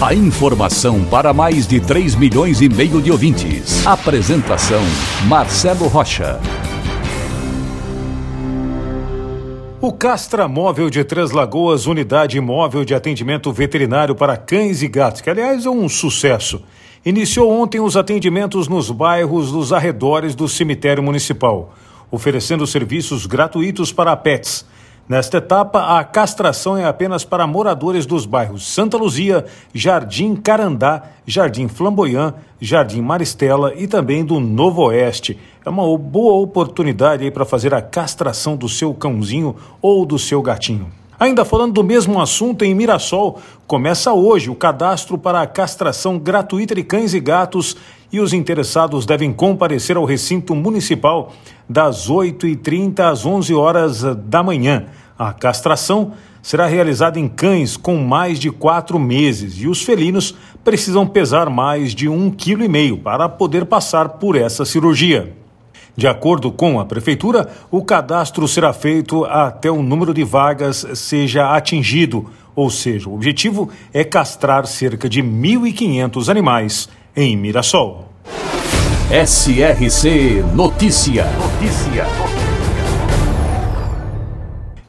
A informação para mais de 3 milhões e meio de ouvintes. Apresentação Marcelo Rocha. O Castra Móvel de Três Lagoas, unidade móvel de atendimento veterinário para cães e gatos, que aliás é um sucesso iniciou ontem os atendimentos nos bairros dos arredores do cemitério municipal, oferecendo serviços gratuitos para pets. Nesta etapa, a castração é apenas para moradores dos bairros Santa Luzia, Jardim Carandá, Jardim Flamboyant, Jardim Maristela e também do Novo Oeste. É uma boa oportunidade para fazer a castração do seu cãozinho ou do seu gatinho. Ainda falando do mesmo assunto, em Mirassol, começa hoje o cadastro para a castração gratuita de cães e gatos e os interessados devem comparecer ao recinto municipal das 8h30 às 11 horas da manhã. A castração será realizada em cães com mais de quatro meses e os felinos precisam pesar mais de um quilo e meio para poder passar por essa cirurgia. De acordo com a Prefeitura, o cadastro será feito até o número de vagas seja atingido, ou seja, o objetivo é castrar cerca de 1.500 animais em Mirassol. SRC Notícia. Notícia.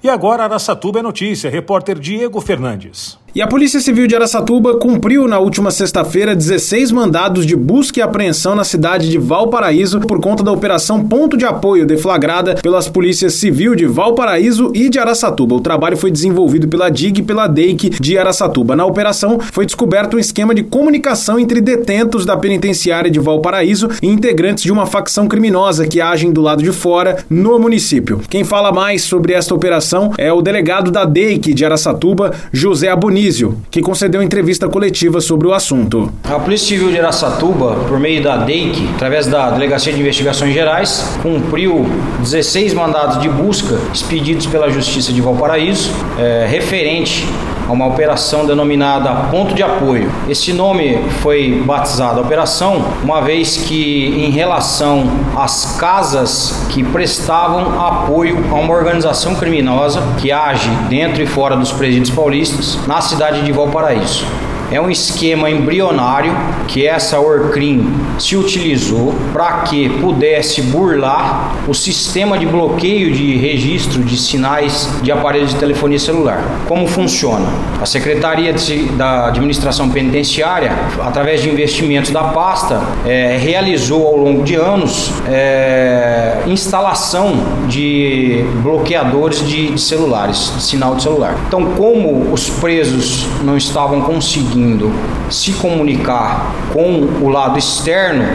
E agora Araçatuba é notícia. Repórter Diego Fernandes. E a Polícia Civil de Araçatuba cumpriu na última sexta-feira 16 mandados de busca e apreensão na cidade de Valparaíso por conta da operação Ponto de Apoio deflagrada pelas polícias civil de Valparaíso e de Araçatuba. O trabalho foi desenvolvido pela DIG e pela DEIC de Araçatuba. Na operação foi descoberto um esquema de comunicação entre detentos da penitenciária de Valparaíso e integrantes de uma facção criminosa que agem do lado de fora no município. Quem fala mais sobre esta operação é o delegado da DEIC de Araçatuba, José Aboni que concedeu entrevista coletiva sobre o assunto. A Polícia Civil de Araçatuba, por meio da DEIC, através da Delegacia de Investigações Gerais, cumpriu 16 mandados de busca expedidos pela Justiça de Valparaíso, é, referente a uma operação denominada Ponto de Apoio. Esse nome foi batizado operação, uma vez que, em relação às casas que prestavam apoio a uma organização criminosa que age dentro e fora dos presídios paulistas, na cidade de Valparaíso. É um esquema embrionário que essa Orcrim se utilizou para que pudesse burlar o sistema de bloqueio de registro de sinais de aparelhos de telefonia celular. Como funciona? A Secretaria de, da Administração Penitenciária, através de investimentos da pasta, é, realizou ao longo de anos é, instalação de bloqueadores de, de celulares, de sinal de celular. Então, como os presos não estavam conseguindo conseguindo se comunicar com o lado externo,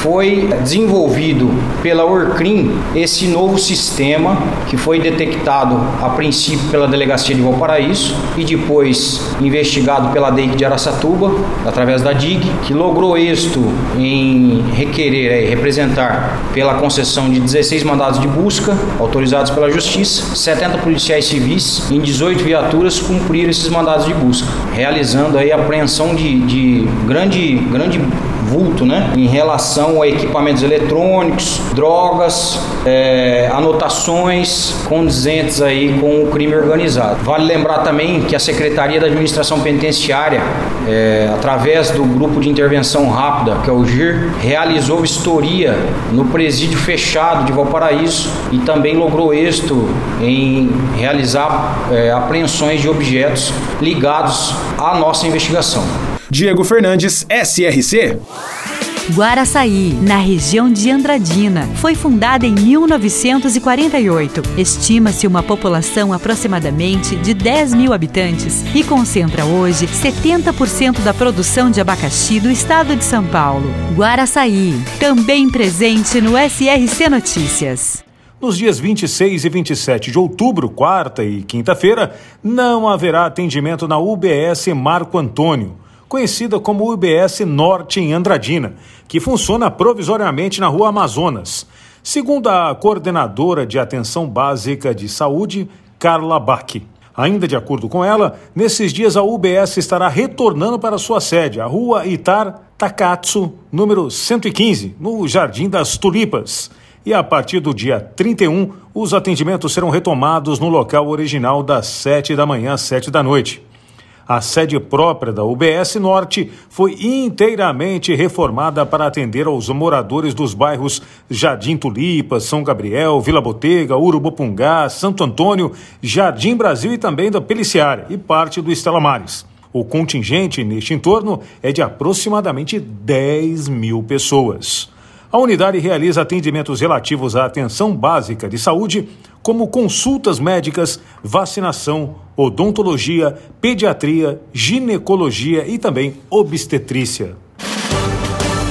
foi desenvolvido pela Orcrim esse novo sistema que foi detectado a princípio pela Delegacia de Valparaíso e depois investigado pela DEIC de Araçatuba, através da DIG, que logrou êxito em requerer e representar pela concessão de 16 mandados de busca autorizados pela Justiça, 70 policiais civis em 18 viaturas cumpriram esses mandados de busca, realizando aí a apreensão de, de grande, grande vulto né, em relação a equipamentos eletrônicos, drogas, é, anotações condizentes aí com o crime organizado. Vale lembrar também que a Secretaria da Administração Penitenciária, é, através do Grupo de Intervenção Rápida, que é o GIR, realizou vistoria no presídio fechado de Valparaíso e também logrou êxito em realizar é, apreensões de objetos ligados à nossa investigação. Diego Fernandes, SRC. Guaraçaí, na região de Andradina, foi fundada em 1948. Estima-se uma população aproximadamente de 10 mil habitantes e concentra hoje 70% da produção de abacaxi do estado de São Paulo. Guaraçaí, também presente no SRC Notícias. Nos dias 26 e 27 de outubro, quarta e quinta-feira, não haverá atendimento na UBS Marco Antônio. Conhecida como UBS Norte em Andradina, que funciona provisoriamente na Rua Amazonas. Segundo a coordenadora de atenção básica de saúde, Carla Bach. Ainda de acordo com ela, nesses dias a UBS estará retornando para sua sede, a Rua Itar Takatsu, número 115, no Jardim das Tulipas. E a partir do dia 31, os atendimentos serão retomados no local original das 7 da manhã às 7 da noite. A sede própria da UBS Norte foi inteiramente reformada para atender aos moradores dos bairros Jardim Tulipa, São Gabriel, Vila Botega, Urubupungá, Santo Antônio, Jardim Brasil e também da Peliciária e parte do Estela Mares. O contingente neste entorno é de aproximadamente 10 mil pessoas. A unidade realiza atendimentos relativos à atenção básica de saúde, como consultas médicas, vacinação, odontologia, pediatria, ginecologia e também obstetrícia.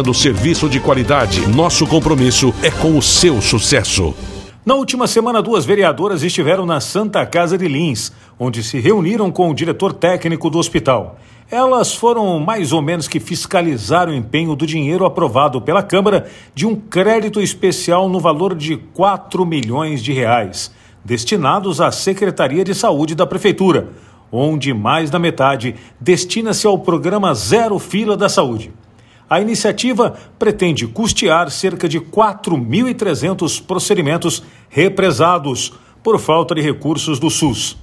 oferecendo serviço de qualidade. Nosso compromisso é com o seu sucesso. Na última semana, duas vereadoras estiveram na Santa Casa de Lins, onde se reuniram com o diretor técnico do hospital. Elas foram mais ou menos que fiscalizar o empenho do dinheiro aprovado pela Câmara de um crédito especial no valor de 4 milhões de reais, destinados à Secretaria de Saúde da Prefeitura, onde mais da metade destina-se ao programa Zero Fila da Saúde. A iniciativa pretende custear cerca de 4.300 procedimentos represados por falta de recursos do SUS.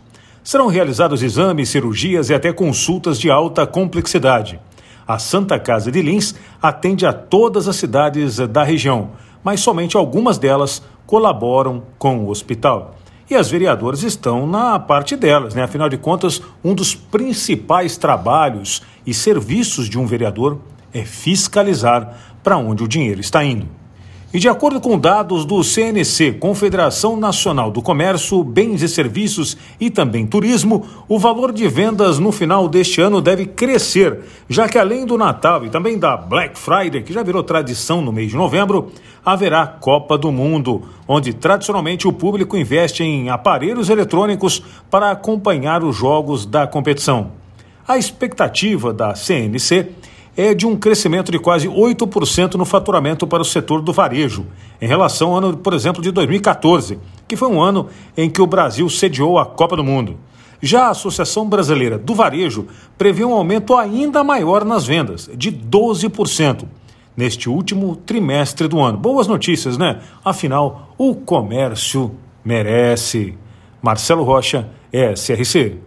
Serão realizados exames, cirurgias e até consultas de alta complexidade. A Santa Casa de Lins atende a todas as cidades da região, mas somente algumas delas colaboram com o hospital. E as vereadoras estão na parte delas, né? Afinal de contas, um dos principais trabalhos e serviços de um vereador é fiscalizar para onde o dinheiro está indo. E de acordo com dados do CNC, Confederação Nacional do Comércio, Bens e Serviços e também Turismo, o valor de vendas no final deste ano deve crescer, já que além do Natal e também da Black Friday, que já virou tradição no mês de novembro, haverá Copa do Mundo, onde tradicionalmente o público investe em aparelhos eletrônicos para acompanhar os jogos da competição. A expectativa da CNC é de um crescimento de quase 8% no faturamento para o setor do varejo, em relação ao ano, por exemplo, de 2014, que foi um ano em que o Brasil sediou a Copa do Mundo. Já a Associação Brasileira do Varejo prevê um aumento ainda maior nas vendas, de 12%, neste último trimestre do ano. Boas notícias, né? Afinal, o comércio merece. Marcelo Rocha, SRC.